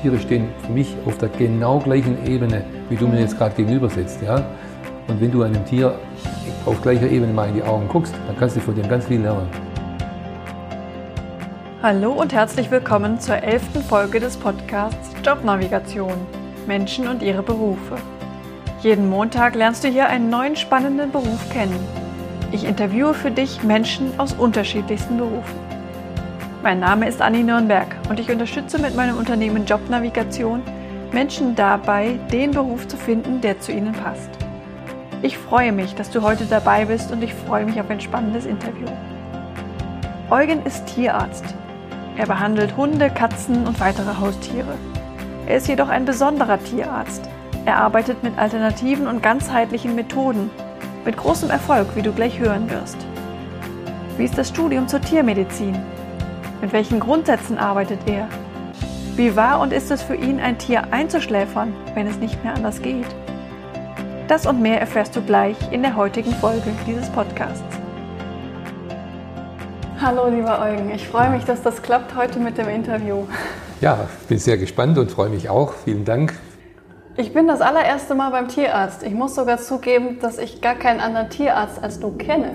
Tiere stehen für mich auf der genau gleichen Ebene, wie du mir jetzt gerade gegenüber sitzt. Ja? Und wenn du einem Tier auf gleicher Ebene mal in die Augen guckst, dann kannst du von dem ganz viel lernen. Hallo und herzlich willkommen zur elften Folge des Podcasts Jobnavigation Menschen und ihre Berufe. Jeden Montag lernst du hier einen neuen spannenden Beruf kennen. Ich interviewe für dich Menschen aus unterschiedlichsten Berufen. Mein Name ist Anni Nürnberg und ich unterstütze mit meinem Unternehmen Jobnavigation Menschen dabei, den Beruf zu finden, der zu ihnen passt. Ich freue mich, dass du heute dabei bist und ich freue mich auf ein spannendes Interview. Eugen ist Tierarzt. Er behandelt Hunde, Katzen und weitere Haustiere. Er ist jedoch ein besonderer Tierarzt. Er arbeitet mit alternativen und ganzheitlichen Methoden. Mit großem Erfolg, wie du gleich hören wirst. Wie ist das Studium zur Tiermedizin? Mit welchen Grundsätzen arbeitet er? Wie war und ist es für ihn, ein Tier einzuschläfern, wenn es nicht mehr anders geht? Das und mehr erfährst du gleich in der heutigen Folge dieses Podcasts. Hallo, lieber Eugen. Ich freue mich, dass das klappt heute mit dem Interview. Ja, bin sehr gespannt und freue mich auch. Vielen Dank. Ich bin das allererste Mal beim Tierarzt. Ich muss sogar zugeben, dass ich gar keinen anderen Tierarzt als du kenne.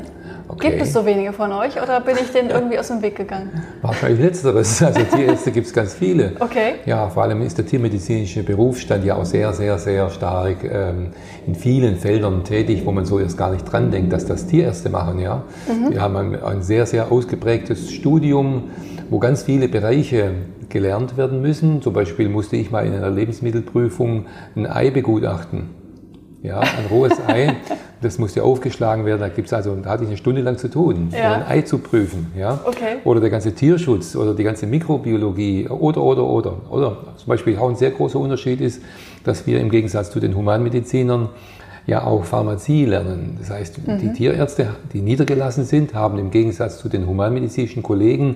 Okay. Gibt es so wenige von euch oder bin ich denen irgendwie aus dem Weg gegangen? Wahrscheinlich letzteres. Also Tierärzte gibt es ganz viele. Okay. Ja, vor allem ist der tiermedizinische Berufsstand ja auch sehr, sehr, sehr stark ähm, in vielen Feldern tätig, wo man so erst gar nicht dran denkt, dass das Tierärzte machen. Ja? Mhm. Wir haben ein, ein sehr, sehr ausgeprägtes Studium, wo ganz viele Bereiche gelernt werden müssen. Zum Beispiel musste ich mal in einer Lebensmittelprüfung ein Ei begutachten. Ja, ein rohes Ei, das musste aufgeschlagen werden. Da gibt's also, da hatte ich eine Stunde lang zu tun, ja. ein Ei zu prüfen. Ja? Okay. Oder der ganze Tierschutz oder die ganze Mikrobiologie oder, oder, oder. Oder zum Beispiel auch ein sehr großer Unterschied ist, dass wir im Gegensatz zu den Humanmedizinern ja auch Pharmazie lernen. Das heißt, mhm. die Tierärzte, die niedergelassen sind, haben im Gegensatz zu den humanmedizinischen Kollegen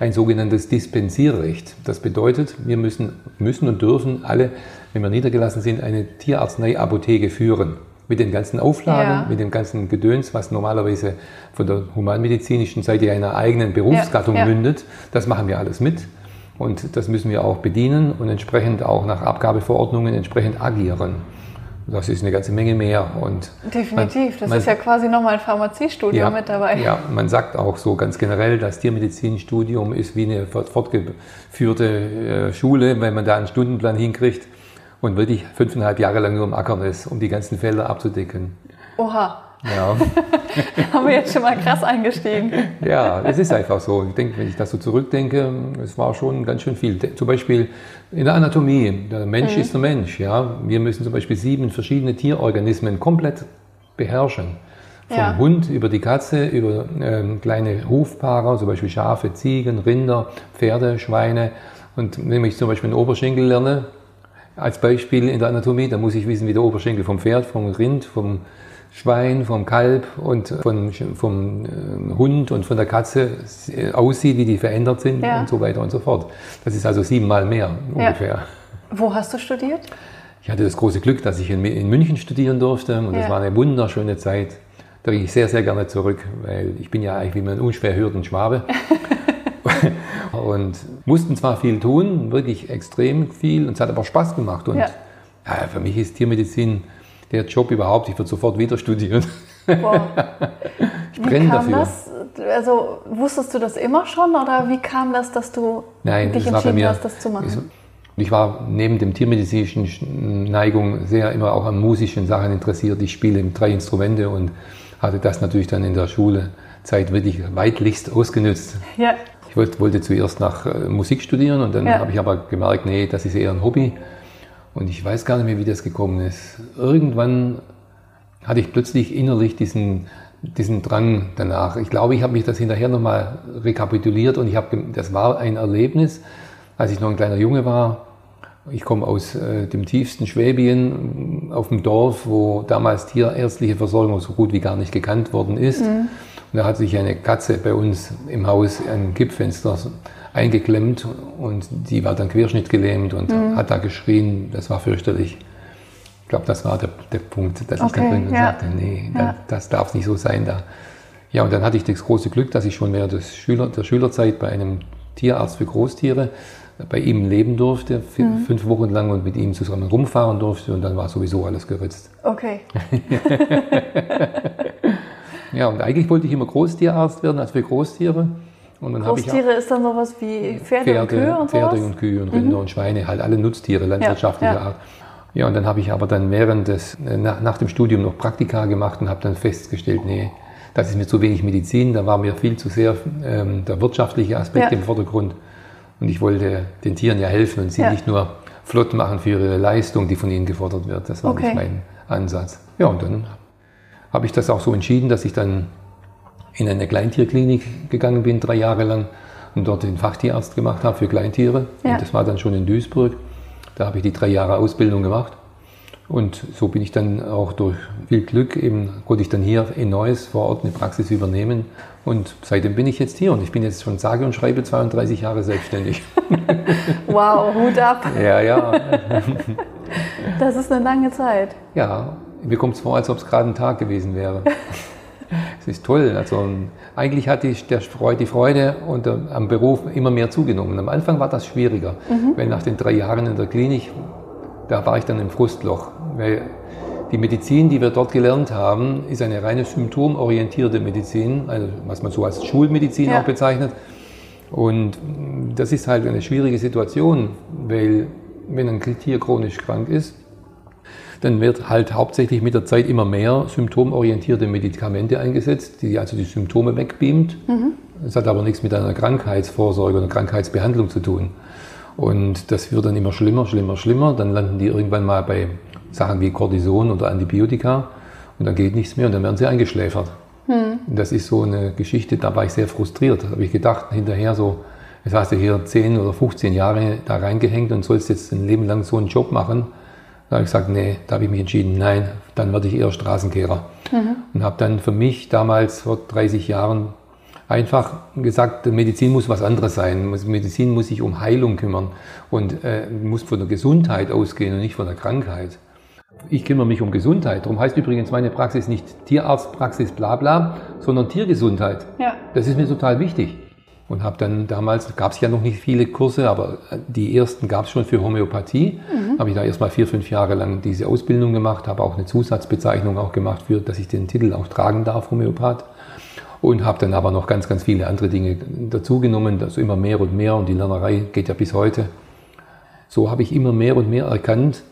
ein sogenanntes Dispensierrecht. Das bedeutet, wir müssen, müssen und dürfen alle, wenn wir niedergelassen sind, eine Tierarzneiapotheke führen. Mit den ganzen Auflagen, ja. mit dem ganzen Gedöns, was normalerweise von der humanmedizinischen Seite einer eigenen Berufsgattung ja, mündet. Das machen wir alles mit. Und das müssen wir auch bedienen und entsprechend auch nach Abgabeverordnungen entsprechend agieren. Das ist eine ganze Menge mehr. Und Definitiv, man, das man, ist ja quasi nochmal ein Pharmaziestudium ja, mit dabei. Ja, man sagt auch so ganz generell, das Tiermedizinstudium ist wie eine fortgeführte äh, Schule, wenn man da einen Stundenplan hinkriegt und wirklich fünfeinhalb Jahre lang nur im Ackern ist, um die ganzen Felder abzudecken. Oha. Ja. haben wir jetzt schon mal krass eingestiegen. ja, es ist einfach so. Ich denke, wenn ich das so zurückdenke, es war schon ganz schön viel. Zum Beispiel in der Anatomie. Der Mensch mhm. ist der Mensch. Ja, wir müssen zum Beispiel sieben verschiedene Tierorganismen komplett beherrschen. Vom ja. Hund über die Katze, über ähm, kleine Hufpaare, zum Beispiel Schafe, Ziegen, Rinder, Pferde, Schweine. Und wenn ich zum Beispiel einen Oberschenkel lerne, als Beispiel in der Anatomie, dann muss ich wissen, wie der Oberschenkel vom Pferd, vom Rind, vom Schwein, vom Kalb und von, vom äh, Hund und von der Katze aussieht, wie die verändert sind ja. und so weiter und so fort. Das ist also siebenmal mehr ungefähr. Ja. Wo hast du studiert? Ich hatte das große Glück, dass ich in, in München studieren durfte und ja. das war eine wunderschöne Zeit. Da gehe ich sehr, sehr gerne zurück, weil ich bin ja eigentlich wie man unschwer hört ein Schwabe. und mussten zwar viel tun, wirklich extrem viel, und es hat aber Spaß gemacht. Und ja. für mich ist Tiermedizin der Job überhaupt. Ich würde sofort wieder studieren. Wow. ich brenne dafür. Das? Also wusstest du das immer schon oder wie kam das, dass du Nein, dich entschieden mir, hast, das zu machen? Ich war neben dem tiermedizinischen Neigung sehr immer auch an musischen Sachen interessiert. Ich spiele drei Instrumente und hatte das natürlich dann in der Schulzeit wirklich weitlichst ausgenutzt. Ja. Ich wollte, wollte zuerst nach äh, Musik studieren und dann ja. habe ich aber gemerkt, nee, das ist eher ein Hobby. Und ich weiß gar nicht mehr, wie das gekommen ist. Irgendwann hatte ich plötzlich innerlich diesen, diesen Drang danach. Ich glaube, ich habe mich das hinterher nochmal rekapituliert und ich habe, das war ein Erlebnis, als ich noch ein kleiner Junge war. Ich komme aus äh, dem tiefsten Schwäbien, auf dem Dorf, wo damals tierärztliche Versorgung so gut wie gar nicht gekannt worden ist. Mhm. Und da hat sich eine Katze bei uns im Haus ein Kippfenster eingeklemmt und die war dann querschnittgelähmt und mhm. hat da geschrien. Das war fürchterlich. Ich glaube, das war der, der Punkt, dass okay, ich dann irgendwann ja. sagte, nee, ja. das, das darf nicht so sein da. Ja, und dann hatte ich das große Glück, dass ich schon während des Schüler, der Schülerzeit bei einem Tierarzt für Großtiere bei ihm leben durfte, mhm. fünf Wochen lang und mit ihm zusammen rumfahren durfte und dann war sowieso alles geritzt. Okay. ja, und eigentlich wollte ich immer Großtierarzt werden, also für Großtiere. Und dann Großtiere ich ist dann sowas wie Pferde, Pferde und Kühe und Pferde sowas? und Kühe und Rinder mhm. und Schweine, halt alle Nutztiere landwirtschaftlicher ja, ja. Art. Ja, und dann habe ich aber dann während des, äh, nach, nach dem Studium noch Praktika gemacht und habe dann festgestellt, nee, das ist mir zu wenig Medizin, da war mir viel zu sehr ähm, der wirtschaftliche Aspekt ja. im Vordergrund. Und ich wollte den Tieren ja helfen und sie nicht nur flott machen für ihre Leistung, die von ihnen gefordert wird. Das war okay. nicht mein Ansatz. Ja, und dann habe ich das auch so entschieden, dass ich dann in eine Kleintierklinik gegangen bin, drei Jahre lang, und dort den Fachtierarzt gemacht habe für Kleintiere. Ja. Und das war dann schon in Duisburg. Da habe ich die drei Jahre Ausbildung gemacht. Und so bin ich dann auch durch viel Glück eben, konnte ich dann hier in Neuss vor Ort eine Praxis übernehmen. Und seitdem bin ich jetzt hier und ich bin jetzt schon sage und schreibe 32 Jahre selbstständig. Wow, Hut ab. Ja, ja. Das ist eine lange Zeit. Ja, mir kommt es vor, als ob es gerade ein Tag gewesen wäre. Es ist toll. Also eigentlich hat die, der Freude, die Freude und der, am Beruf immer mehr zugenommen. Am Anfang war das schwieriger, mhm. weil nach den drei Jahren in der Klinik, da war ich dann im Frustloch, weil die Medizin, die wir dort gelernt haben, ist eine reine symptomorientierte Medizin, also was man so als Schulmedizin ja. auch bezeichnet. Und das ist halt eine schwierige Situation, weil wenn ein Tier chronisch krank ist, dann wird halt hauptsächlich mit der Zeit immer mehr symptomorientierte Medikamente eingesetzt, die also die Symptome wegbeamt. Mhm. Das hat aber nichts mit einer Krankheitsvorsorge oder Krankheitsbehandlung zu tun. Und das wird dann immer schlimmer, schlimmer, schlimmer. Dann landen die irgendwann mal bei Sachen wie Cortison oder Antibiotika und dann geht nichts mehr und dann werden sie eingeschläfert. Mhm. Das ist so eine Geschichte, da war ich sehr frustriert. Da habe ich gedacht, hinterher so, jetzt hast du hier 10 oder 15 Jahre da reingehängt und sollst jetzt ein Leben lang so einen Job machen da habe ich gesagt, nee, da habe ich mich entschieden, nein, dann werde ich eher Straßenkehrer. Mhm. Und habe dann für mich damals vor 30 Jahren einfach gesagt, Medizin muss was anderes sein. Medizin muss sich um Heilung kümmern und äh, muss von der Gesundheit ausgehen und nicht von der Krankheit. Ich kümmere mich um Gesundheit. Darum heißt übrigens meine Praxis nicht Tierarztpraxis bla bla, sondern Tiergesundheit. Ja. Das ist mir total wichtig und habe dann damals, gab es ja noch nicht viele Kurse, aber die ersten gab es schon für Homöopathie. Mhm. Habe ich da erstmal vier, fünf Jahre lang diese Ausbildung gemacht, habe auch eine Zusatzbezeichnung auch gemacht, für, dass ich den Titel auch tragen darf, Homöopath. Und habe dann aber noch ganz, ganz viele andere Dinge dazugenommen, also immer mehr und mehr und die Lernerei geht ja bis heute. So habe ich immer mehr und mehr erkannt,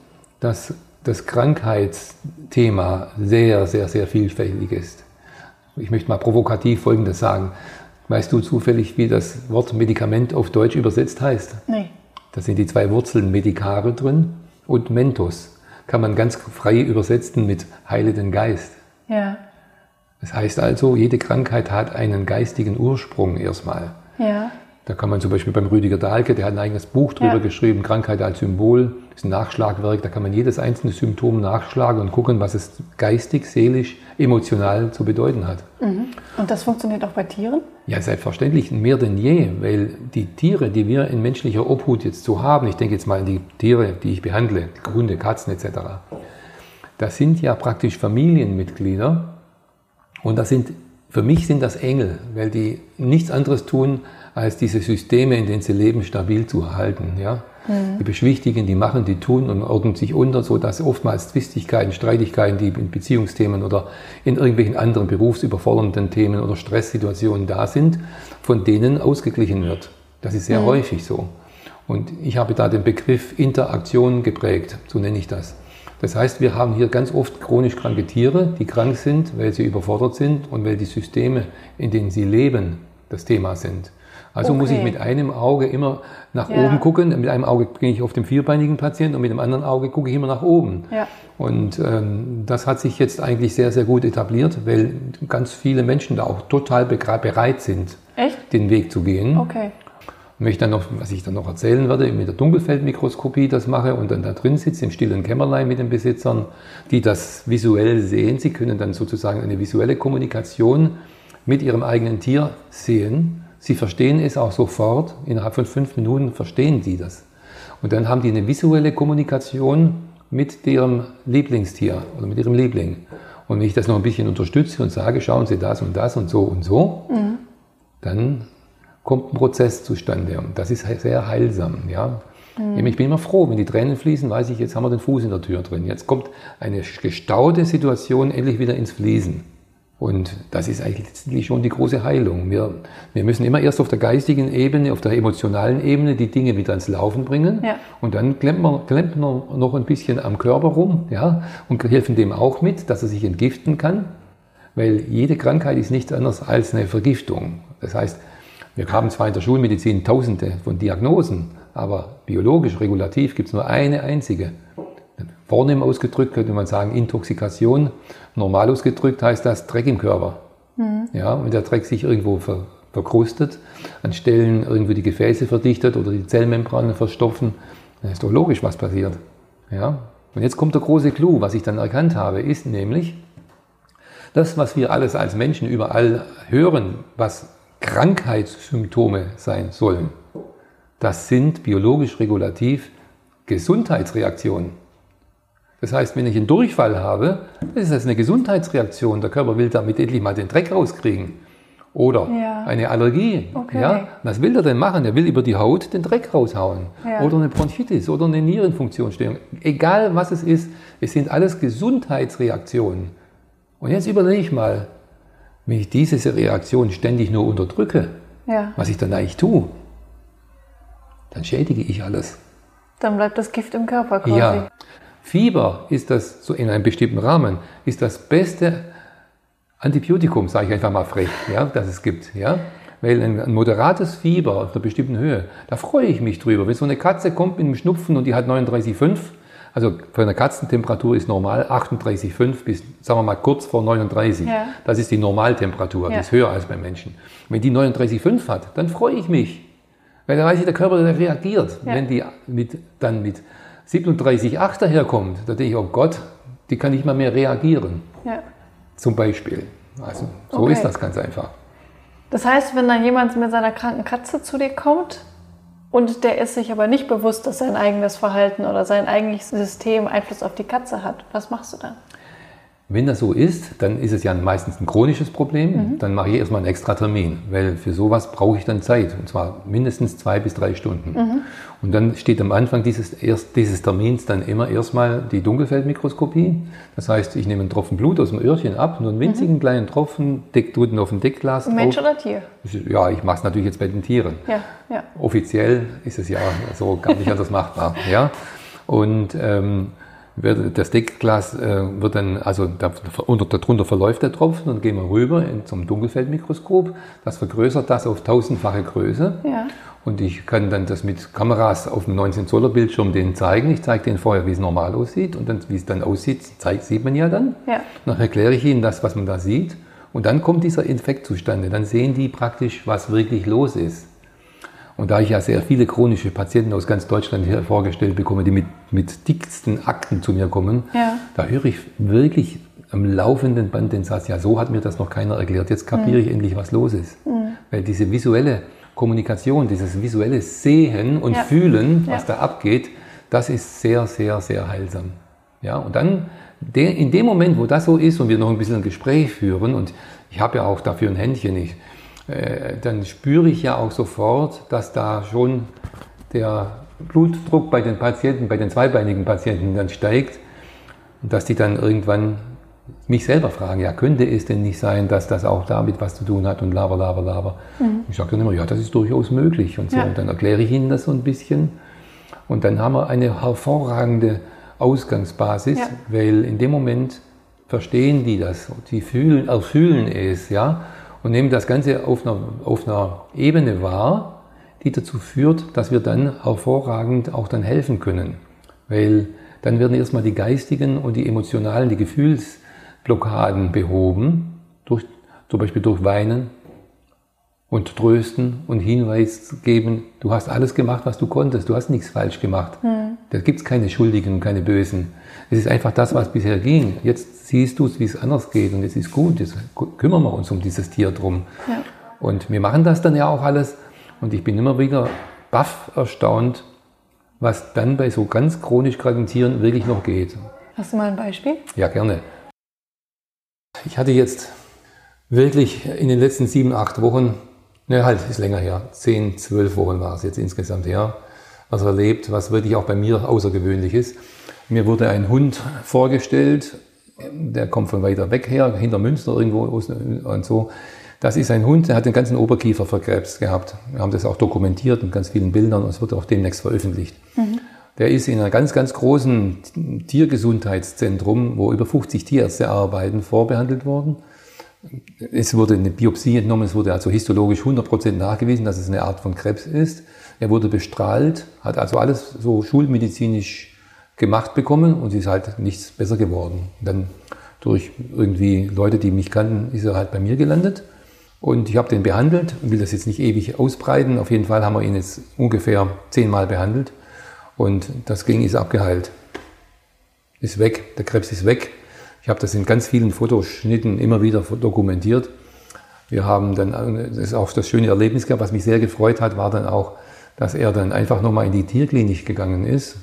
dass das Krankheitsthema sehr, sehr, sehr vielfältig ist. Ich möchte mal provokativ Folgendes sagen. Weißt du zufällig, wie das Wort Medikament auf Deutsch übersetzt heißt? Nee. Da sind die zwei Wurzeln Medicare drin und Mentos. Kann man ganz frei übersetzen mit heile den Geist. Ja. Das heißt also, jede Krankheit hat einen geistigen Ursprung erstmal. Ja. Da kann man zum Beispiel beim Rüdiger Dahlke, der hat ein eigenes Buch drüber ja. geschrieben, Krankheit als Symbol, ist ein Nachschlagwerk, da kann man jedes einzelne Symptom nachschlagen und gucken, was es geistig, seelisch, emotional zu bedeuten hat. Mhm. Und das funktioniert auch bei Tieren? Ja, selbstverständlich, mehr denn je, weil die Tiere, die wir in menschlicher Obhut jetzt so haben, ich denke jetzt mal an die Tiere, die ich behandle, Hunde, Katzen etc., das sind ja praktisch Familienmitglieder und das sind, für mich sind das Engel, weil die nichts anderes tun, als diese Systeme, in denen sie leben, stabil zu erhalten. Ja? Mhm. Die beschwichtigen, die machen, die tun und ordnen sich unter, sodass oftmals Zwistigkeiten, Streitigkeiten, die in Beziehungsthemen oder in irgendwelchen anderen berufsüberfordernden Themen oder Stresssituationen da sind, von denen ausgeglichen wird. Das ist sehr mhm. häufig so. Und ich habe da den Begriff Interaktion geprägt, so nenne ich das. Das heißt, wir haben hier ganz oft chronisch kranke Tiere, die krank sind, weil sie überfordert sind und weil die Systeme, in denen sie leben, das Thema sind. Also okay. muss ich mit einem Auge immer nach ja. oben gucken. Mit einem Auge bin ich auf dem vierbeinigen Patienten und mit dem anderen Auge gucke ich immer nach oben. Ja. Und ähm, das hat sich jetzt eigentlich sehr, sehr gut etabliert, weil ganz viele Menschen da auch total bereit sind, Echt? den Weg zu gehen. Okay. Und wenn ich dann noch, was ich dann noch erzählen werde, mit der Dunkelfeldmikroskopie das mache und dann da drin sitze im stillen Kämmerlein mit den Besitzern, die das visuell sehen, sie können dann sozusagen eine visuelle Kommunikation mit ihrem eigenen Tier sehen Sie verstehen es auch sofort, innerhalb von fünf Minuten verstehen Sie das. Und dann haben die eine visuelle Kommunikation mit ihrem Lieblingstier oder mit ihrem Liebling. Und wenn ich das noch ein bisschen unterstütze und sage, schauen Sie das und das und so und so, mhm. dann kommt ein Prozess zustande. Und das ist sehr heilsam. Ja? Mhm. Ich bin immer froh, wenn die Tränen fließen, weiß ich, jetzt haben wir den Fuß in der Tür drin. Jetzt kommt eine gestaute Situation endlich wieder ins Fließen. Und das ist eigentlich schon die große Heilung. Wir, wir müssen immer erst auf der geistigen Ebene, auf der emotionalen Ebene die Dinge wieder ans Laufen bringen. Ja. Und dann klemmt man, klemmt man noch ein bisschen am Körper rum ja, und helfen dem auch mit, dass er sich entgiften kann. Weil jede Krankheit ist nichts anderes als eine Vergiftung. Das heißt, wir haben zwar in der Schulmedizin tausende von Diagnosen, aber biologisch, regulativ gibt es nur eine einzige. Vornehm ausgedrückt könnte man sagen Intoxikation. Normal ausgedrückt heißt das Dreck im Körper. Mhm. Ja, wenn der Dreck sich irgendwo ver, verkrustet, an Stellen irgendwo die Gefäße verdichtet oder die Zellmembranen verstopfen, dann ist doch logisch, was passiert. Ja? Und jetzt kommt der große Clou, was ich dann erkannt habe, ist nämlich, das, was wir alles als Menschen überall hören, was Krankheitssymptome sein sollen, das sind biologisch regulativ Gesundheitsreaktionen. Das heißt, wenn ich einen Durchfall habe, ist das eine Gesundheitsreaktion. Der Körper will damit endlich mal den Dreck rauskriegen. Oder ja. eine Allergie. Okay. Ja? Was will er denn machen? Er will über die Haut den Dreck raushauen. Ja. Oder eine Bronchitis oder eine Nierenfunktionsstörung. Egal was es ist, es sind alles Gesundheitsreaktionen. Und jetzt überlege ich mal, wenn ich diese Reaktion ständig nur unterdrücke, ja. was ich dann eigentlich tue, dann schädige ich alles. Dann bleibt das Gift im Körper quasi. Ja. Fieber ist das, so in einem bestimmten Rahmen, ist das beste Antibiotikum, sage ich einfach mal frech, ja, das es gibt. Ja? Weil ein, moderates Fieber auf einer bestimmten Höhe, da freue ich mich drüber. Wenn so eine Katze kommt mit einem Schnupfen und die hat 39,5, also für eine Katzentemperatur ist normal 38,5 bis, sagen wir mal, kurz vor 39. Ja. Das ist die Normaltemperatur, ja. die ist höher als beim Menschen. Wenn die 39,5 hat, dann freue ich mich. Weil da weiß ich, der Körper der reagiert. Ja. Wenn die mit, dann mit 37,8 daherkommt, da denke ich, oh Gott, die kann nicht mal mehr reagieren. Ja. Zum Beispiel. Also so okay. ist das ganz einfach. Das heißt, wenn dann jemand mit seiner kranken Katze zu dir kommt, und der ist sich aber nicht bewusst, dass sein eigenes Verhalten oder sein eigentliches System Einfluss auf die Katze hat. Was machst du dann? Wenn das so ist, dann ist es ja meistens ein chronisches Problem. Mhm. Dann mache ich erstmal einen extra Termin, weil für sowas brauche ich dann Zeit. Und zwar mindestens zwei bis drei Stunden. Mhm. Und dann steht am Anfang dieses, erst, dieses Termins dann immer erstmal die Dunkelfeldmikroskopie. Das heißt, ich nehme einen Tropfen Blut aus dem Öhrchen ab, nur einen winzigen mhm. kleinen Tropfen, deck, tut ihn auf ein Deckglas. Mensch oder Tier? Ja, ich mache es natürlich jetzt bei den Tieren. Ja, ja. Offiziell ist es ja so gar nicht anders machbar. Ja? Und ähm, wird, das Deckglas äh, wird dann, also da, unter, darunter verläuft der Tropfen und gehen wir rüber in, zum Dunkelfeldmikroskop. Das vergrößert das auf tausendfache Größe. Ja. Und ich kann dann das mit Kameras auf dem 19 Zoller Bildschirm denen zeigen. Ich zeige denen vorher, wie es normal aussieht und dann, wie es dann aussieht, zeigt, sieht man ja dann. Ja. Dann erkläre ich ihnen das, was man da sieht. Und dann kommt dieser Infekt zustande. Dann sehen die praktisch, was wirklich los ist. Und da ich ja sehr viele chronische Patienten aus ganz Deutschland hier vorgestellt bekomme, die mit, mit dicksten Akten zu mir kommen, ja. da höre ich wirklich am laufenden Band den Satz, ja, so hat mir das noch keiner erklärt, jetzt kapiere mhm. ich endlich, was los ist. Mhm. Weil diese visuelle Kommunikation, dieses visuelle Sehen und ja. Fühlen, was ja. da abgeht, das ist sehr, sehr, sehr heilsam. Ja, und dann in dem Moment, wo das so ist und wir noch ein bisschen ein Gespräch führen, und ich habe ja auch dafür ein Händchen, ich, äh, dann spüre ich ja auch sofort, dass da schon der Blutdruck bei den Patienten, bei den zweibeinigen Patienten dann steigt und dass die dann irgendwann mich selber fragen, ja, könnte es denn nicht sein, dass das auch damit was zu tun hat und laber, laber, laber. Mhm. Ich sage dann immer, ja, das ist durchaus möglich und so. Ja. Und dann erkläre ich ihnen das so ein bisschen. Und dann haben wir eine hervorragende Ausgangsbasis, ja. weil in dem Moment verstehen die das, die fühlen, erfühlen es, ja und nehmen das Ganze auf einer, auf einer Ebene wahr, die dazu führt, dass wir dann hervorragend auch dann helfen können. Weil dann werden erstmal die geistigen und die emotionalen, die Gefühlsblockaden behoben, durch, zum Beispiel durch Weinen und Trösten und Hinweis geben, du hast alles gemacht, was du konntest, du hast nichts falsch gemacht. Mhm. Da gibt es keine Schuldigen, keine Bösen. Es ist einfach das, was bisher ging. Jetzt siehst du es, wie es anders geht und es ist gut. Jetzt kümmern wir uns um dieses Tier drum. Ja. Und wir machen das dann ja auch alles. Und ich bin immer wieder baff erstaunt, was dann bei so ganz chronisch kranken Tieren wirklich noch geht. Hast du mal ein Beispiel? Ja, gerne. Ich hatte jetzt wirklich in den letzten sieben, acht Wochen Ne, halt, ist länger her. Zehn, zwölf Wochen war es jetzt insgesamt her. Was erlebt, was wirklich auch bei mir außergewöhnlich ist. Mir wurde ein Hund vorgestellt, der kommt von weiter weg her, hinter Münster irgendwo und so. Das ist ein Hund, der hat den ganzen Oberkiefer verkrebst gehabt. Wir haben das auch dokumentiert mit ganz vielen Bildern und es wird auch demnächst veröffentlicht. Mhm. Der ist in einem ganz, ganz großen Tiergesundheitszentrum, wo über 50 Tierärzte arbeiten, vorbehandelt worden. Es wurde eine Biopsie entnommen, es wurde also histologisch 100% nachgewiesen, dass es eine Art von Krebs ist. Er wurde bestrahlt, hat also alles so schulmedizinisch gemacht bekommen und ist halt nichts besser geworden. Dann durch irgendwie Leute, die mich kannten, ist er halt bei mir gelandet. Und ich habe den behandelt, will das jetzt nicht ewig ausbreiten. Auf jeden Fall haben wir ihn jetzt ungefähr zehnmal behandelt. Und das ging, ist abgeheilt. Ist weg, der Krebs ist weg. Ich habe das in ganz vielen Fotoschnitten immer wieder dokumentiert. Wir haben dann, das ist auch das schöne Erlebnis gehabt, was mich sehr gefreut hat, war dann auch, dass er dann einfach nochmal in die Tierklinik gegangen ist.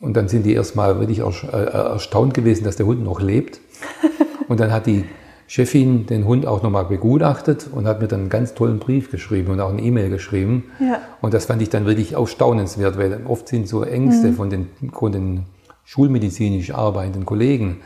Und dann sind die erstmal wirklich äh, erstaunt gewesen, dass der Hund noch lebt. Und dann hat die Chefin den Hund auch nochmal begutachtet und hat mir dann einen ganz tollen Brief geschrieben und auch eine E-Mail geschrieben. Ja. Und das fand ich dann wirklich auch staunenswert, weil oft sind so Ängste mhm. von, den, von den schulmedizinisch arbeitenden Kollegen.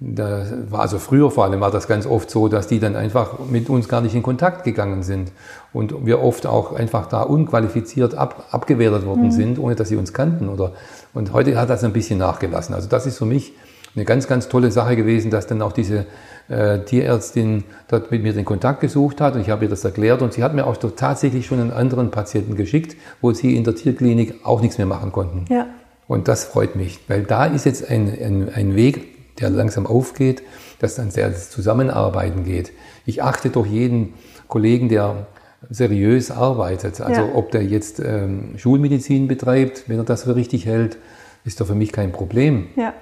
Da war also früher vor allem war das ganz oft so, dass die dann einfach mit uns gar nicht in Kontakt gegangen sind und wir oft auch einfach da unqualifiziert ab, abgewertet worden mhm. sind, ohne dass sie uns kannten. Oder, und heute hat das ein bisschen nachgelassen. Also das ist für mich eine ganz, ganz tolle Sache gewesen, dass dann auch diese äh, Tierärztin dort mit mir den Kontakt gesucht hat und ich habe ihr das erklärt und sie hat mir auch tatsächlich schon einen anderen Patienten geschickt, wo sie in der Tierklinik auch nichts mehr machen konnten. Ja. Und das freut mich, weil da ist jetzt ein, ein, ein Weg, der langsam aufgeht, dass dann sehr das Zusammenarbeiten geht. Ich achte doch jeden Kollegen, der seriös arbeitet. Also ja. ob der jetzt ähm, Schulmedizin betreibt, wenn er das für richtig hält, ist doch für mich kein Problem. Ja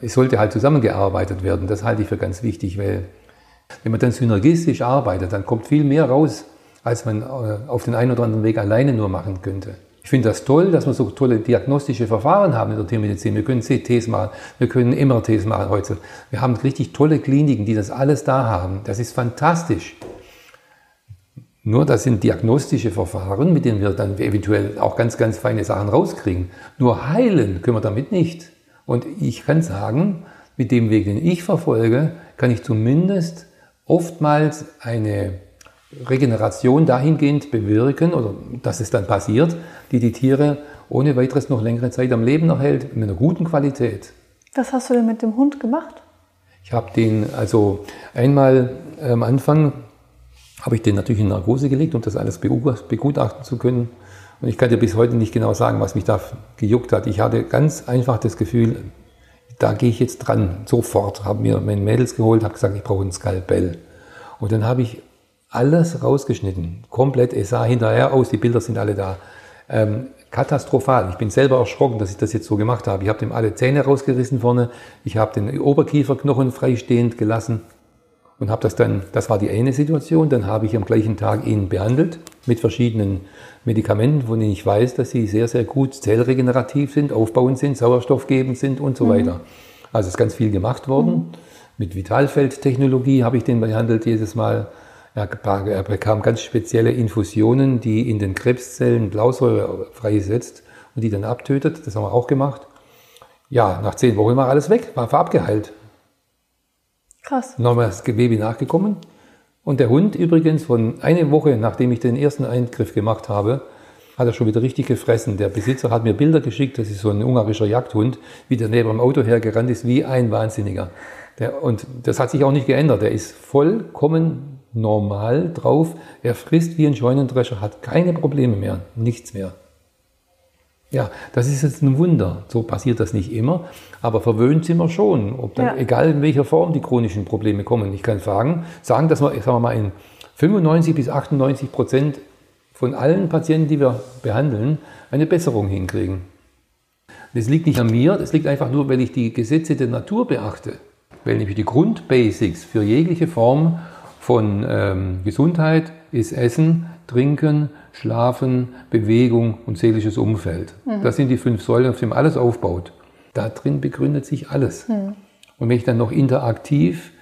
es sollte halt zusammengearbeitet werden. Das halte ich für ganz wichtig, weil wenn man dann synergistisch arbeitet, dann kommt viel mehr raus, als man äh, auf den einen oder anderen Weg alleine nur machen könnte. Ich finde das toll, dass wir so tolle diagnostische Verfahren haben in der Tiermedizin. Wir können CTs machen, wir können MRTs machen heute. Wir haben richtig tolle Kliniken, die das alles da haben. Das ist fantastisch. Nur das sind diagnostische Verfahren, mit denen wir dann eventuell auch ganz, ganz feine Sachen rauskriegen. Nur heilen können wir damit nicht. Und ich kann sagen, mit dem Weg, den ich verfolge, kann ich zumindest oftmals eine Regeneration dahingehend bewirken, oder dass es dann passiert, die die Tiere ohne weiteres noch längere Zeit am Leben erhält, mit einer guten Qualität. Was hast du denn mit dem Hund gemacht? Ich habe den, also einmal am Anfang habe ich den natürlich in Narkose gelegt, um das alles begutachten zu können. Und ich kann dir bis heute nicht genau sagen, was mich da gejuckt hat. Ich hatte ganz einfach das Gefühl, da gehe ich jetzt dran, sofort. Habe mir meine Mädels geholt, habe gesagt, ich brauche ein Skalpell. Und dann habe ich alles rausgeschnitten, komplett. Es sah hinterher aus, die Bilder sind alle da. Ähm, katastrophal. Ich bin selber erschrocken, dass ich das jetzt so gemacht habe. Ich habe dem alle Zähne rausgerissen vorne. Ich habe den Oberkieferknochen freistehend gelassen und habe das dann, das war die eine Situation, dann habe ich am gleichen Tag ihn behandelt mit verschiedenen Medikamenten, von denen ich weiß, dass sie sehr, sehr gut zellregenerativ sind, aufbauend sind, sauerstoffgebend sind und so mhm. weiter. Also ist ganz viel gemacht worden. Mhm. Mit Vitalfeldtechnologie habe ich den behandelt jedes Mal. Er bekam ganz spezielle Infusionen, die in den Krebszellen Blausäure freisetzt und die dann abtötet. Das haben wir auch gemacht. Ja, nach zehn Wochen war alles weg, war abgeheilt. Krass. Nochmal das Gewebe nachgekommen. Und der Hund übrigens, von einer Woche, nachdem ich den ersten Eingriff gemacht habe, hat er schon wieder richtig gefressen. Der Besitzer hat mir Bilder geschickt, das ist so ein ungarischer Jagdhund, wie der neben dem Auto hergerannt ist, wie ein Wahnsinniger. Der, und das hat sich auch nicht geändert. Der ist vollkommen normal drauf. Er frisst wie ein Scheunendrescher, hat keine Probleme mehr, nichts mehr. Ja, das ist jetzt ein Wunder. So passiert das nicht immer, aber verwöhnt sind wir schon, ob dann, ja. egal in welcher Form die chronischen Probleme kommen. Ich kann sagen, sagen, dass wir, sagen wir mal, in 95 bis 98 Prozent von allen Patienten, die wir behandeln, eine Besserung hinkriegen. Das liegt nicht an mir, das liegt einfach nur, weil ich die Gesetze der Natur beachte, weil nämlich die Grundbasics für jegliche Form von ähm, Gesundheit ist Essen, Trinken, Schlafen, Bewegung und seelisches Umfeld. Mhm. Das sind die fünf Säulen, auf denen alles aufbaut. Da drin begründet sich alles. Mhm. Und wenn ich dann noch interaktiv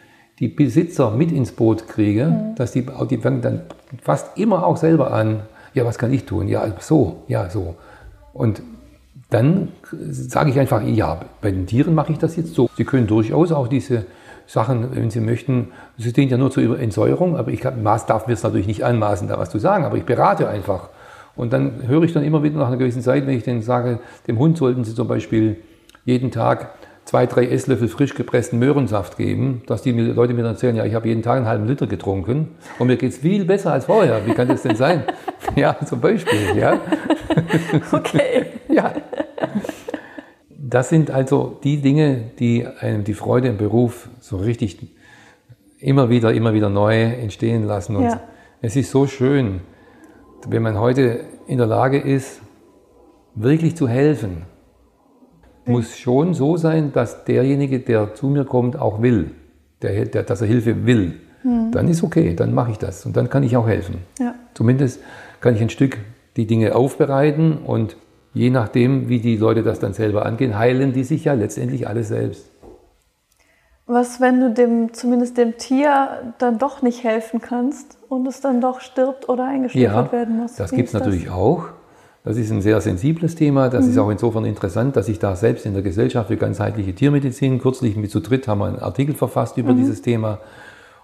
die Besitzer mit ins Boot kriege, mhm. dass die, die fangen dann fast immer auch selber an, ja, was kann ich tun? Ja, so, ja, so. Und dann sage ich einfach, ja, bei den Tieren mache ich das jetzt so. Sie können durchaus auch diese Sachen, wenn Sie möchten, Sie dient ja nur zur Entsäuerung, aber ich darf mir es natürlich nicht anmaßen, da was zu sagen, aber ich berate einfach. Und dann höre ich dann immer wieder nach einer gewissen Zeit, wenn ich denen sage, dem Hund sollten Sie zum Beispiel jeden Tag zwei, drei Esslöffel frisch gepressten Möhrensaft geben, dass die Leute mir dann erzählen, ja, ich habe jeden Tag einen halben Liter getrunken und mir geht es viel besser als vorher. Wie kann das denn sein? ja, zum Beispiel, ja. Okay. ja. Das sind also die Dinge, die einem die Freude im Beruf so richtig immer wieder, immer wieder neu entstehen lassen. Und ja. es ist so schön, wenn man heute in der Lage ist, wirklich zu helfen muss schon so sein, dass derjenige, der zu mir kommt, auch will, der, der, dass er Hilfe will. Mhm. Dann ist okay, dann mache ich das und dann kann ich auch helfen. Ja. Zumindest kann ich ein Stück die Dinge aufbereiten und je nachdem, wie die Leute das dann selber angehen, heilen die sich ja letztendlich alle selbst. Was, wenn du dem, zumindest dem Tier dann doch nicht helfen kannst und es dann doch stirbt oder eingeschläfert ja, werden muss? Das gibt es natürlich auch. Das ist ein sehr sensibles Thema. Das mhm. ist auch insofern interessant, dass ich da selbst in der Gesellschaft für ganzheitliche Tiermedizin, kürzlich mit zu dritt haben wir einen Artikel verfasst über mhm. dieses Thema.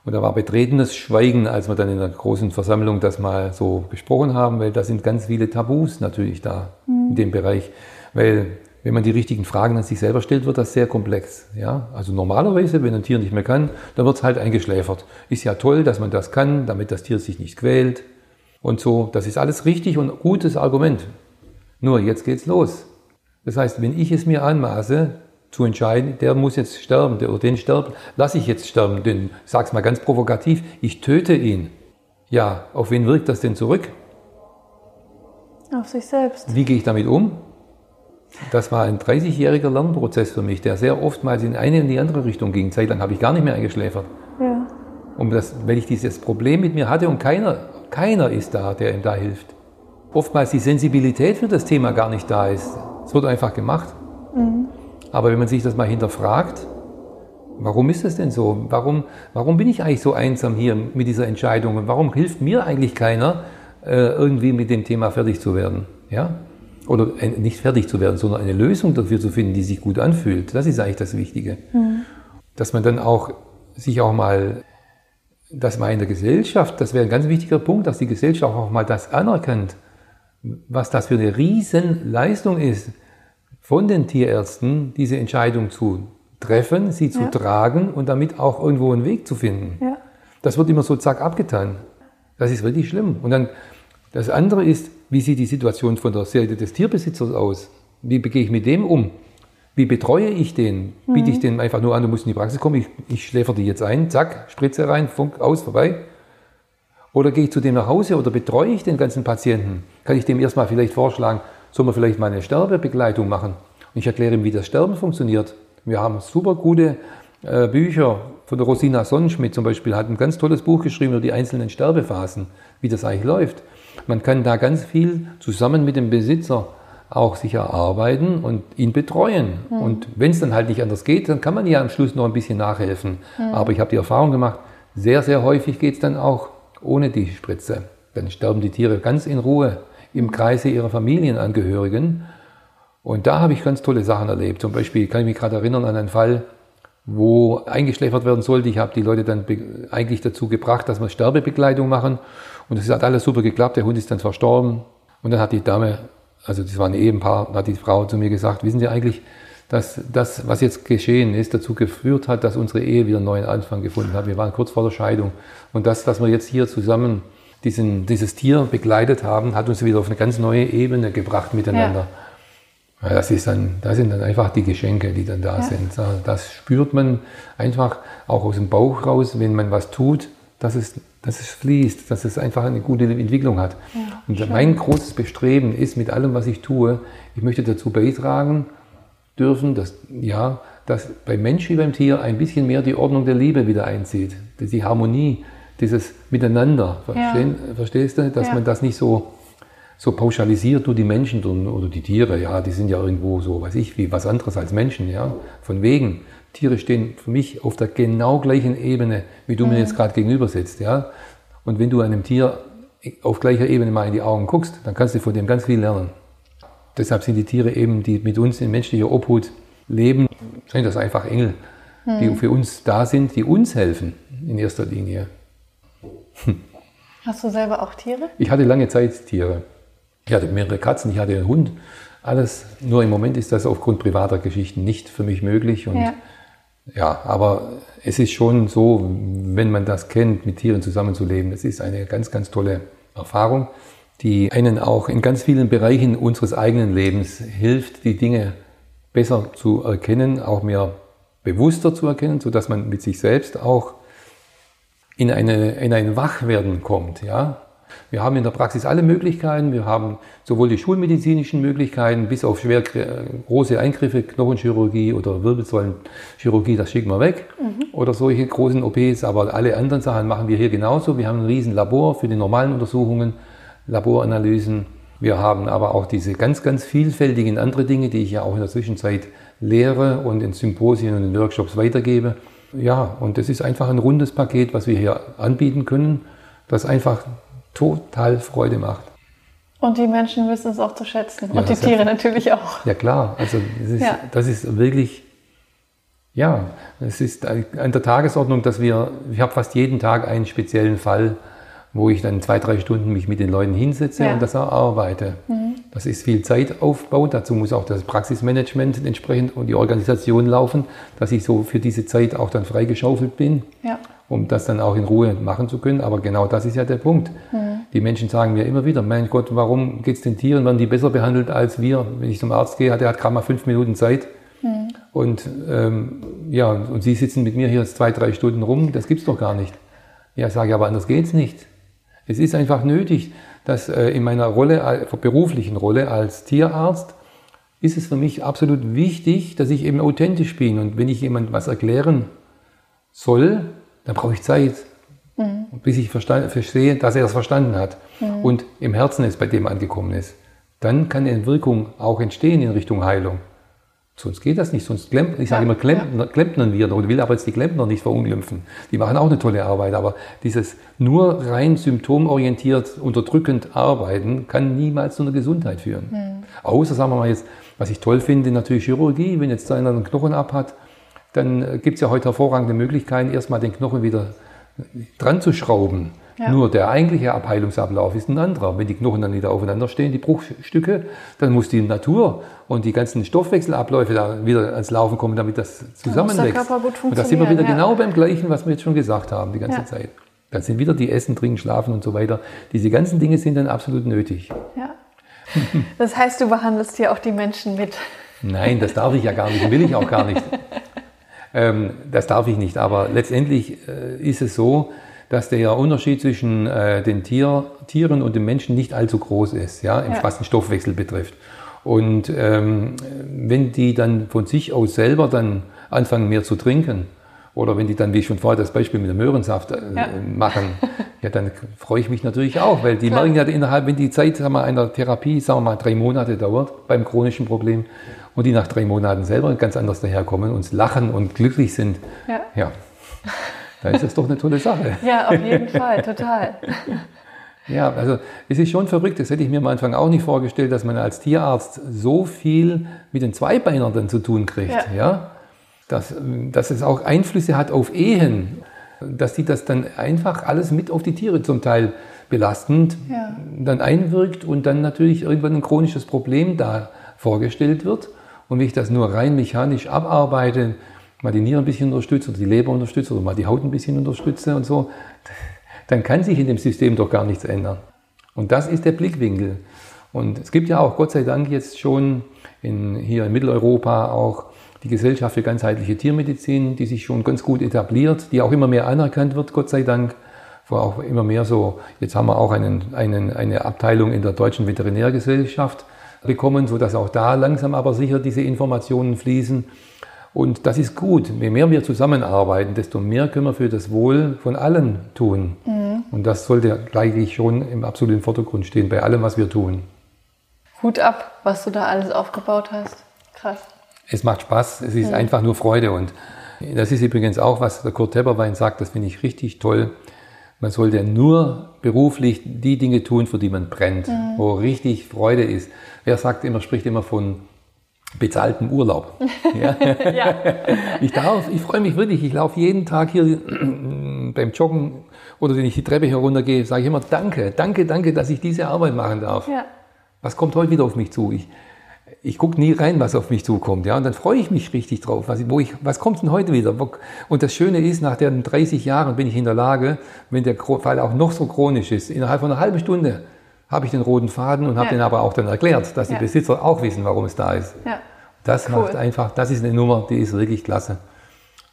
Und da war betretenes Schweigen, als wir dann in der großen Versammlung das mal so besprochen haben, weil da sind ganz viele Tabus natürlich da mhm. in dem Bereich. Weil wenn man die richtigen Fragen an sich selber stellt, wird das sehr komplex. Ja? Also normalerweise, wenn ein Tier nicht mehr kann, dann wird es halt eingeschläfert. Ist ja toll, dass man das kann, damit das Tier sich nicht quält und so. Das ist alles richtig und gutes Argument. Nur jetzt geht's los. Das heißt, wenn ich es mir anmaße, zu entscheiden, der muss jetzt sterben, der oder den sterben, lasse ich jetzt sterben, den, sag's mal ganz provokativ, ich töte ihn. Ja, auf wen wirkt das denn zurück? Auf sich selbst. Wie gehe ich damit um? Das war ein 30-jähriger Lernprozess für mich, der sehr oftmals in eine und die andere Richtung ging. Zeitlang habe ich gar nicht mehr eingeschläfert. Ja. Um das, weil ich dieses Problem mit mir hatte und keiner keiner ist da, der ihm da hilft. Oftmals die Sensibilität für das Thema gar nicht da ist. Es wird einfach gemacht. Mhm. Aber wenn man sich das mal hinterfragt, warum ist das denn so? Warum, warum bin ich eigentlich so einsam hier mit dieser Entscheidung? Und warum hilft mir eigentlich keiner, äh, irgendwie mit dem Thema fertig zu werden? Ja? Oder nicht fertig zu werden, sondern eine Lösung dafür zu finden, die sich gut anfühlt. Das ist eigentlich das Wichtige. Mhm. Dass man dann auch sich auch mal dass man in der Gesellschaft, das wäre ein ganz wichtiger Punkt, dass die Gesellschaft auch mal das anerkennt, was das für eine Riesenleistung ist, von den Tierärzten diese Entscheidung zu treffen, sie zu ja. tragen und damit auch irgendwo einen Weg zu finden. Ja. Das wird immer so zack abgetan. Das ist wirklich schlimm. Und dann das andere ist, wie sieht die Situation von der Seite des Tierbesitzers aus? Wie begehe ich mit dem um? Wie betreue ich den? Mhm. Biete ich mhm. den einfach nur an, du musst in die Praxis kommen, ich, ich schläfer die jetzt ein, zack, Spritze rein, Funk aus, vorbei. Oder gehe ich zu dem nach Hause oder betreue ich den ganzen Patienten? Kann ich dem erstmal vielleicht vorschlagen, soll man vielleicht mal eine Sterbebegleitung machen? Und ich erkläre ihm, wie das Sterben funktioniert. Wir haben super gute äh, Bücher von der Rosina Sonnenschmidt zum Beispiel, hat ein ganz tolles Buch geschrieben über die einzelnen Sterbephasen, wie das eigentlich läuft. Man kann da ganz viel zusammen mit dem Besitzer auch sich erarbeiten und ihn betreuen. Mhm. Und wenn es dann halt nicht anders geht, dann kann man ja am Schluss noch ein bisschen nachhelfen. Mhm. Aber ich habe die Erfahrung gemacht, sehr, sehr häufig geht es dann auch ohne die Spritze. Dann sterben die Tiere ganz in Ruhe im Kreise ihrer Familienangehörigen. Und da habe ich ganz tolle Sachen erlebt. Zum Beispiel kann ich mich gerade erinnern an einen Fall, wo eingeschläfert werden sollte. Ich habe die Leute dann eigentlich dazu gebracht, dass wir Sterbebegleitung machen. Und es hat alles super geklappt. Der Hund ist dann verstorben. Und dann hat die Dame also das war ein Ehepaar, hat die Frau zu mir gesagt, wissen Sie eigentlich, dass das, was jetzt geschehen ist, dazu geführt hat, dass unsere Ehe wieder einen neuen Anfang gefunden hat. Wir waren kurz vor der Scheidung. Und das, dass wir jetzt hier zusammen diesen, dieses Tier begleitet haben, hat uns wieder auf eine ganz neue Ebene gebracht miteinander. Ja. Ja, das, ist dann, das sind dann einfach die Geschenke, die dann da ja. sind. Das spürt man einfach auch aus dem Bauch raus, wenn man was tut, dass es dass es fließt, dass es einfach eine gute Entwicklung hat. Und schön. mein großes Bestreben ist mit allem, was ich tue, ich möchte dazu beitragen dürfen, dass, ja, dass beim Mensch wie beim Tier ein bisschen mehr die Ordnung der Liebe wieder einzieht, die Harmonie, dieses Miteinander. Verstehen, ja. Verstehst du? Dass ja. man das nicht so, so pauschalisiert, du die Menschen oder die Tiere, ja, die sind ja irgendwo so, weiß ich, wie was anderes als Menschen, ja, von wegen. Tiere stehen für mich auf der genau gleichen Ebene, wie du mhm. mir jetzt gerade gegenüber sitzt. Ja? Und wenn du einem Tier auf gleicher Ebene mal in die Augen guckst, dann kannst du von dem ganz viel lernen. Deshalb sind die Tiere eben, die mit uns in menschlicher Obhut leben, sind das einfach Engel, mhm. die für uns da sind, die uns helfen in erster Linie. Hast du selber auch Tiere? Ich hatte lange Zeit Tiere. Ich hatte mehrere Katzen, ich hatte einen Hund, alles. Nur im Moment ist das aufgrund privater Geschichten nicht für mich möglich. Und ja. ja, aber es ist schon so, wenn man das kennt, mit Tieren zusammenzuleben, es ist eine ganz, ganz tolle Erfahrung, die einen auch in ganz vielen Bereichen unseres eigenen Lebens hilft, die Dinge besser zu erkennen, auch mehr bewusster zu erkennen, sodass man mit sich selbst auch in, eine, in ein Wachwerden kommt. Ja? Wir haben in der Praxis alle Möglichkeiten. Wir haben sowohl die schulmedizinischen Möglichkeiten bis auf schwer große Eingriffe, Knochenchirurgie oder Wirbelsäulenchirurgie, das schicken wir weg. Mhm. Oder solche großen OPs. Aber alle anderen Sachen machen wir hier genauso. Wir haben ein riesen Labor für die normalen Untersuchungen, Laboranalysen. Wir haben aber auch diese ganz, ganz vielfältigen andere Dinge, die ich ja auch in der Zwischenzeit lehre und in Symposien und in Workshops weitergebe. Ja, und das ist einfach ein rundes Paket, was wir hier anbieten können, das einfach total Freude macht. Und die Menschen wissen es auch zu schätzen. Ja, und die Tiere natürlich auch. Ja klar, also das ist, ja. das ist wirklich, ja, es ist an der Tagesordnung, dass wir, ich habe fast jeden Tag einen speziellen Fall, wo ich dann zwei, drei Stunden mich mit den Leuten hinsetze ja. und das erarbeite. Mhm. Das ist viel Zeitaufbau, dazu muss auch das Praxismanagement entsprechend und die Organisation laufen, dass ich so für diese Zeit auch dann freigeschaufelt bin. Ja um das dann auch in Ruhe machen zu können. Aber genau das ist ja der Punkt. Mhm. Die Menschen sagen mir immer wieder, mein Gott, warum geht es den Tieren, werden die besser behandelt als wir? Wenn ich zum Arzt gehe, der hat gerade mal fünf Minuten Zeit. Mhm. Und ähm, ja, und Sie sitzen mit mir hier zwei, drei Stunden rum, das gibt's doch gar nicht. Ja, sage ich, aber anders geht's nicht. Es ist einfach nötig, dass äh, in meiner Rolle, äh, beruflichen Rolle als Tierarzt, ist es für mich absolut wichtig, dass ich eben authentisch bin. Und wenn ich jemand was erklären soll, dann brauche ich Zeit, mhm. bis ich verstehe, dass er es verstanden hat mhm. und im Herzen es bei dem angekommen ist. Dann kann eine Wirkung auch entstehen in Richtung Heilung. Sonst geht das nicht, sonst klemmt, ich sage ja, immer, Klempner, ja. Klempnern wir und will aber jetzt die Klempner nicht verunglimpfen. Die machen auch eine tolle Arbeit, aber dieses nur rein symptomorientiert, unterdrückend arbeiten, kann niemals zu einer Gesundheit führen. Mhm. Außer, sagen wir mal jetzt, was ich toll finde, natürlich Chirurgie, wenn jetzt einer einen Knochen abhat, dann äh, gibt es ja heute hervorragende Möglichkeiten, erstmal den Knochen wieder dran zu schrauben. Ja. Nur der eigentliche Abheilungsablauf ist ein anderer. Wenn die Knochen dann wieder aufeinander stehen, die Bruchstücke, dann muss die Natur und die ganzen Stoffwechselabläufe da wieder ans Laufen kommen, damit das zusammenwächst. und da sind wir wieder ja. genau beim Gleichen, was wir jetzt schon gesagt haben, die ganze ja. Zeit. Dann sind wieder die Essen, Trinken, Schlafen und so weiter. Diese ganzen Dinge sind dann absolut nötig. Ja. Das heißt, du behandelst hier auch die Menschen mit. Nein, das darf ich ja gar nicht, will ich auch gar nicht. Ähm, das darf ich nicht. Aber letztendlich äh, ist es so, dass der Unterschied zwischen äh, den Tier, Tieren und den Menschen nicht allzu groß ist, ja, im ja. was den Stoffwechsel betrifft. Und ähm, wenn die dann von sich aus selber dann anfangen mehr zu trinken, oder wenn die dann, wie ich schon vorher das Beispiel mit dem Möhrensaft äh, ja. machen, ja, dann freue ich mich natürlich auch, weil die Klar. merken ja innerhalb, wenn die Zeit sagen wir, einer Therapie, sagen wir mal, drei Monate dauert beim chronischen Problem, und die nach drei Monaten selber ganz anders daherkommen und lachen und glücklich sind, ja, ja dann ist das doch eine tolle Sache. Ja, auf jeden Fall, total. Ja, also es ist schon verrückt, das hätte ich mir am Anfang auch nicht vorgestellt, dass man als Tierarzt so viel mit den Zweibeinern dann zu tun kriegt. Ja. ja? Dass, dass es auch Einflüsse hat auf Ehen, dass die das dann einfach alles mit auf die Tiere zum Teil belastend ja. dann einwirkt und dann natürlich irgendwann ein chronisches Problem da vorgestellt wird. Und wenn ich das nur rein mechanisch abarbeite, mal die Niere ein bisschen unterstütze oder die Leber unterstütze oder mal die Haut ein bisschen unterstütze und so, dann kann sich in dem System doch gar nichts ändern. Und das ist der Blickwinkel. Und es gibt ja auch Gott sei Dank jetzt schon in, hier in Mitteleuropa auch die Gesellschaft für ganzheitliche Tiermedizin, die sich schon ganz gut etabliert, die auch immer mehr anerkannt wird, Gott sei Dank. Wo auch immer mehr so, jetzt haben wir auch einen, einen, eine Abteilung in der Deutschen Veterinärgesellschaft, bekommen, sodass auch da langsam aber sicher diese Informationen fließen. Und das ist gut. Je mehr wir zusammenarbeiten, desto mehr können wir für das Wohl von allen tun. Mhm. Und das sollte gleich schon im absoluten Vordergrund stehen bei allem, was wir tun. Hut ab, was du da alles aufgebaut hast. Krass. Es macht Spaß, es ist mhm. einfach nur Freude und Das ist übrigens auch, was der Kurt Tepperwein sagt, das finde ich richtig toll. Man sollte nur beruflich die Dinge tun, für die man brennt, mhm. wo richtig Freude ist. Wer sagt immer, spricht immer von bezahltem Urlaub. Ja. ja. Ich darf, ich freue mich wirklich, ich laufe jeden Tag hier beim Joggen oder wenn ich die Treppe heruntergehe, sage ich immer Danke, danke, danke, dass ich diese Arbeit machen darf. Ja. Was kommt heute wieder auf mich zu? Ich, ich gucke nie rein, was auf mich zukommt. Ja? Und dann freue ich mich richtig drauf. Was, wo ich, was kommt denn heute wieder? Und das Schöne ist, nach den 30 Jahren bin ich in der Lage, wenn der Fall auch noch so chronisch ist, innerhalb von einer halben Stunde habe ich den roten Faden und habe ja. den aber auch dann erklärt, dass die Besitzer auch wissen, warum es da ist. Ja. Das cool. macht einfach, das ist eine Nummer, die ist wirklich klasse.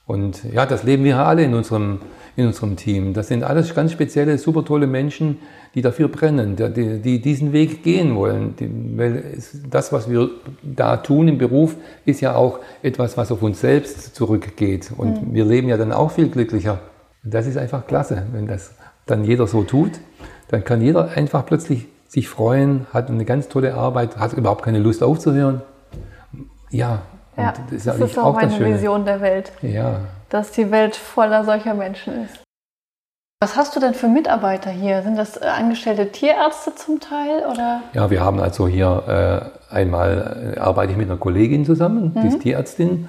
Und ja, das leben wir alle in unserem, in unserem Team. Das sind alles ganz spezielle, super tolle Menschen, die dafür brennen, die, die diesen Weg gehen wollen. Die, weil das, was wir da tun im Beruf, ist ja auch etwas, was auf uns selbst zurückgeht. Und mhm. wir leben ja dann auch viel glücklicher. Das ist einfach klasse, wenn das dann jeder so tut. Dann kann jeder einfach plötzlich sich freuen, hat eine ganz tolle Arbeit, hat überhaupt keine Lust aufzuhören. Ja, ja das ist, das ist auch, auch meine Vision der Welt. Ja. Dass die Welt voller solcher Menschen ist. Was hast du denn für Mitarbeiter hier? Sind das äh, angestellte Tierärzte zum Teil oder? Ja, wir haben also hier äh, einmal äh, arbeite ich mit einer Kollegin zusammen, mhm. die ist mhm. Tierärztin.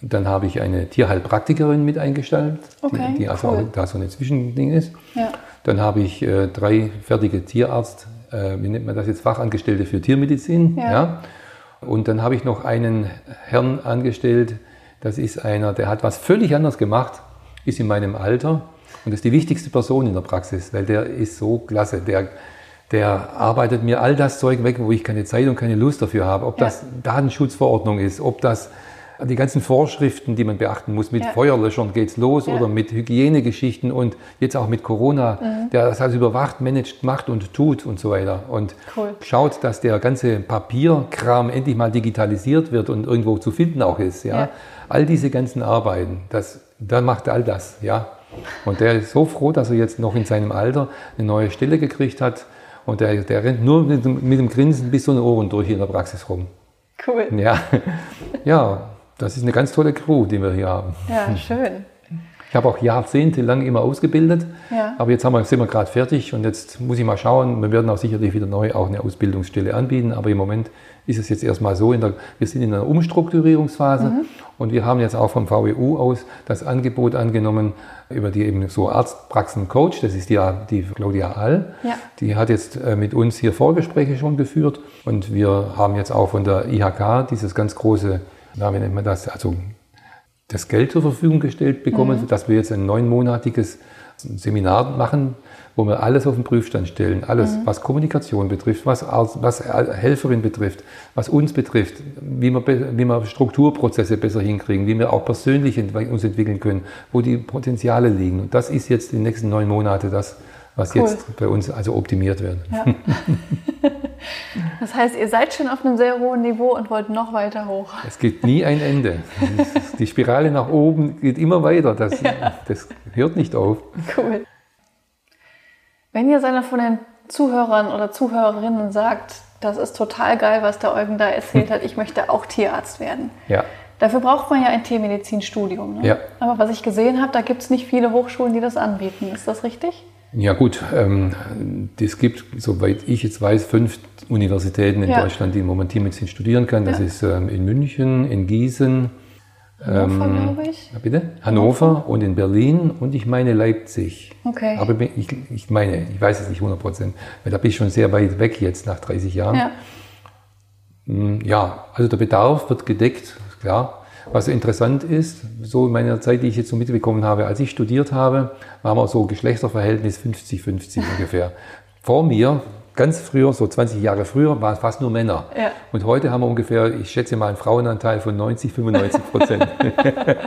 Dann habe ich eine Tierheilpraktikerin mit eingestellt, okay, die, die also cool. auch da so ein Zwischending ist. Ja. Dann habe ich äh, drei fertige Tierarzt, äh, wie nennt man das jetzt, Fachangestellte für Tiermedizin. Ja. ja. Und dann habe ich noch einen Herrn angestellt, das ist einer, der hat was völlig anderes gemacht, ist in meinem Alter und ist die wichtigste Person in der Praxis, weil der ist so klasse. Der, der arbeitet mir all das Zeug weg, wo ich keine Zeit und keine Lust dafür habe. Ob ja. das Datenschutzverordnung ist, ob das die ganzen Vorschriften, die man beachten muss, mit ja. Feuerlöschern geht's los ja. oder mit Hygienegeschichten und jetzt auch mit Corona, mhm. der das alles überwacht, managt, macht und tut und so weiter. Und cool. schaut, dass der ganze Papierkram endlich mal digitalisiert wird und irgendwo zu finden auch ist. Ja? ja. All diese ganzen Arbeiten, das, dann macht er all das. Ja? Und der ist so froh, dass er jetzt noch in seinem Alter eine neue Stelle gekriegt hat. Und der, der rennt nur mit, mit dem Grinsen bis zu den Ohren durch in der Praxis rum. Cool. Ja, ja das ist eine ganz tolle Crew, die wir hier haben. Ja, schön. Ich habe auch jahrzehntelang immer ausgebildet, ja. aber jetzt haben wir, sind wir gerade fertig und jetzt muss ich mal schauen. Wir werden auch sicherlich wieder neu auch eine Ausbildungsstelle anbieten, aber im Moment ist es jetzt erstmal so, der, wir sind in einer Umstrukturierungsphase mhm. und wir haben jetzt auch vom VWU aus das Angebot angenommen, über die eben so Arztpraxen-Coach, das ist die, die Claudia All, ja. die hat jetzt äh, mit uns hier Vorgespräche schon geführt und wir haben jetzt auch von der IHK dieses ganz große, na, wie nennt man das, also das Geld zur Verfügung gestellt bekommen, mhm. dass wir jetzt ein neunmonatiges Seminar machen, wo wir alles auf den Prüfstand stellen. Alles, mhm. was Kommunikation betrifft, was, was Helferin betrifft, was uns betrifft, wie wir, wie wir Strukturprozesse besser hinkriegen, wie wir auch persönlich uns entwickeln können, wo die Potenziale liegen. Und das ist jetzt die nächsten neun Monate das, was cool. jetzt bei uns also optimiert wird. Ja. Das heißt, ihr seid schon auf einem sehr hohen Niveau und wollt noch weiter hoch. Es gibt nie ein Ende. Die Spirale nach oben geht immer weiter. Das, ja. das hört nicht auf. Cool. Wenn ihr seiner von den Zuhörern oder Zuhörerinnen sagt, das ist total geil, was der Eugen da erzählt hat, ich möchte auch Tierarzt werden. Ja. Dafür braucht man ja ein Tiermedizinstudium. Ne? Ja. Aber was ich gesehen habe, da gibt es nicht viele Hochschulen, die das anbieten. Ist das richtig? Ja gut, ähm, es gibt, soweit ich jetzt weiß, fünf Universitäten in ja. Deutschland, die man Tiermedizin studieren kann. Das ja. ist ähm, in München, in Gießen, Hannover, ähm, glaube ich. Bitte? Hannover, Hannover und in Berlin und ich meine Leipzig. Okay. Aber ich, ich meine, ich weiß es nicht 100 Prozent, weil da bin ich schon sehr weit weg jetzt nach 30 Jahren. Ja. Hm, ja, also der Bedarf wird gedeckt, klar. Was interessant ist, so in meiner Zeit, die ich jetzt so mitbekommen habe, als ich studiert habe, waren wir so Geschlechterverhältnis 50-50 ungefähr. Vor mir, ganz früher, so 20 Jahre früher, waren es fast nur Männer. Ja. Und heute haben wir ungefähr, ich schätze mal, einen Frauenanteil von 90, 95 Prozent.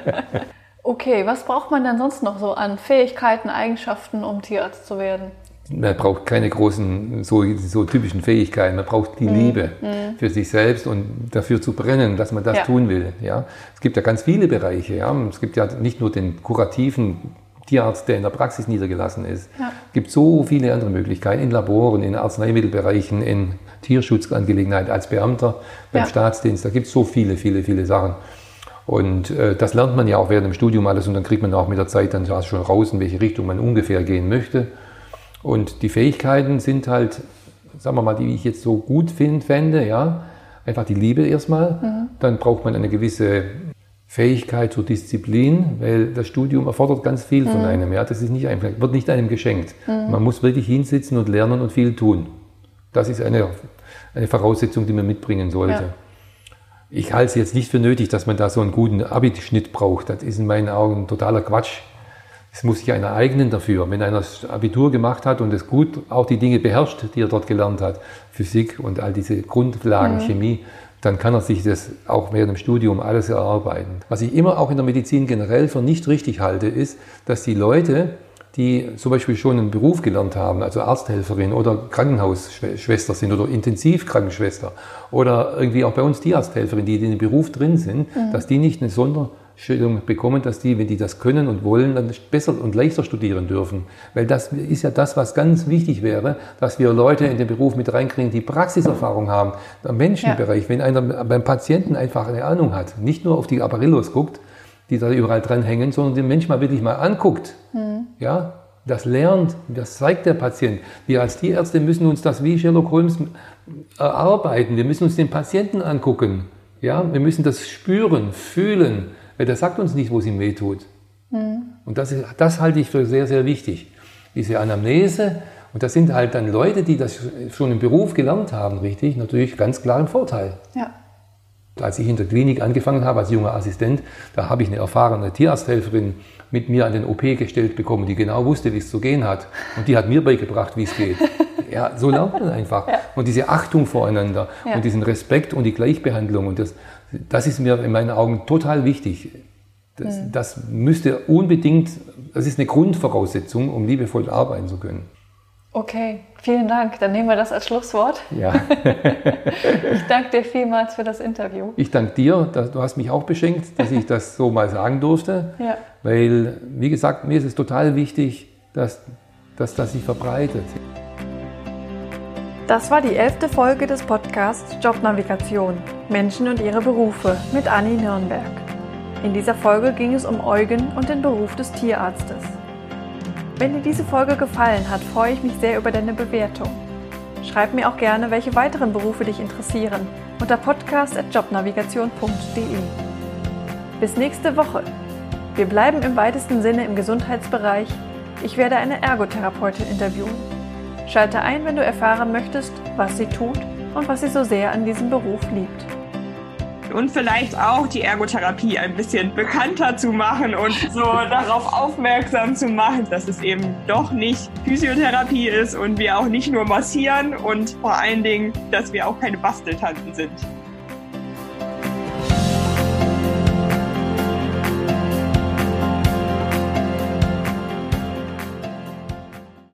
okay, was braucht man denn sonst noch so an Fähigkeiten, Eigenschaften, um Tierarzt zu werden? Man braucht keine großen, so, so typischen Fähigkeiten. Man braucht die mhm. Liebe mhm. für sich selbst und dafür zu brennen, dass man das ja. tun will. Ja? Es gibt ja ganz viele Bereiche. Ja? Es gibt ja nicht nur den kurativen Tierarzt, der in der Praxis niedergelassen ist. Ja. Es gibt so viele andere Möglichkeiten in Laboren, in Arzneimittelbereichen, in Tierschutzangelegenheiten als Beamter beim ja. Staatsdienst. Da gibt es so viele, viele, viele Sachen. Und äh, das lernt man ja auch während dem Studium alles und dann kriegt man auch mit der Zeit dann schon raus, in welche Richtung man ungefähr gehen möchte. Und die Fähigkeiten sind halt, sagen wir mal, die ich jetzt so gut find, fände, ja, einfach die Liebe erstmal. Mhm. Dann braucht man eine gewisse Fähigkeit zur Disziplin, weil das Studium erfordert ganz viel mhm. von einem. Ja, das ist nicht einfach, wird nicht einem geschenkt. Mhm. Man muss wirklich hinsitzen und lernen und viel tun. Das ist eine, eine Voraussetzung, die man mitbringen sollte. Ja. Ich halte es jetzt nicht für nötig, dass man da so einen guten Abischnitt braucht. Das ist in meinen Augen totaler Quatsch. Es muss sich einer eignen dafür. Wenn einer das Abitur gemacht hat und es gut auch die Dinge beherrscht, die er dort gelernt hat, Physik und all diese Grundlagen, mhm. Chemie, dann kann er sich das auch während dem Studium alles erarbeiten. Was ich immer auch in der Medizin generell für nicht richtig halte, ist, dass die Leute, die zum Beispiel schon einen Beruf gelernt haben, also Arzthelferin oder Krankenhausschwester sind oder Intensivkrankenschwester oder irgendwie auch bei uns Tierarzthelferin, die in dem Beruf drin sind, mhm. dass die nicht eine Sonderstellung bekommen, dass die, wenn die das können und wollen, dann besser und leichter studieren dürfen. Weil das ist ja das, was ganz wichtig wäre, dass wir Leute in den Beruf mit reinkriegen, die Praxiserfahrung haben, im Menschenbereich. Ja. Wenn einer beim Patienten einfach eine Ahnung hat, nicht nur auf die Apparillos guckt, die da überall dran hängen, sondern den Mensch mal wirklich mal anguckt. Mhm. Ja, das lernt, das zeigt der Patient. Wir als Tierärzte müssen uns das wie Sherlock Holmes erarbeiten. Wir müssen uns den Patienten angucken. Ja, wir müssen das spüren, fühlen, der sagt uns nicht, wo es ihm weh tut. Mhm. Und das, ist, das halte ich für sehr, sehr wichtig. Diese Anamnese, und das sind halt dann Leute, die das schon im Beruf gelernt haben, richtig, natürlich ganz klar im Vorteil. Ja als ich in der Klinik angefangen habe als junger Assistent, da habe ich eine erfahrene Tierarzthelferin mit mir an den OP gestellt bekommen, die genau wusste, wie es zu gehen hat. Und die hat mir beigebracht, wie es geht. Ja, so lernt man einfach. Ja. Und diese Achtung voreinander ja. und diesen Respekt und die Gleichbehandlung. Und das, das ist mir in meinen Augen total wichtig. Das, mhm. das müsste unbedingt, das ist eine Grundvoraussetzung, um liebevoll arbeiten zu können. Okay, vielen Dank. Dann nehmen wir das als Schlusswort. Ja. ich danke dir vielmals für das Interview. Ich danke dir. Du hast mich auch beschenkt, dass ich das so mal sagen durfte. Ja. Weil, wie gesagt, mir ist es total wichtig, dass, dass das sich verbreitet. Das war die elfte Folge des Podcasts Jobnavigation Menschen und ihre Berufe mit Anni Nürnberg. In dieser Folge ging es um Eugen und den Beruf des Tierarztes. Wenn dir diese Folge gefallen hat, freue ich mich sehr über deine Bewertung. Schreib mir auch gerne, welche weiteren Berufe dich interessieren unter podcast.jobnavigation.de. Bis nächste Woche. Wir bleiben im weitesten Sinne im Gesundheitsbereich. Ich werde eine Ergotherapeutin interviewen. Schalte ein, wenn du erfahren möchtest, was sie tut und was sie so sehr an diesem Beruf liebt und vielleicht auch die Ergotherapie ein bisschen bekannter zu machen und so darauf aufmerksam zu machen, dass es eben doch nicht Physiotherapie ist und wir auch nicht nur massieren und vor allen Dingen, dass wir auch keine Basteltanten sind.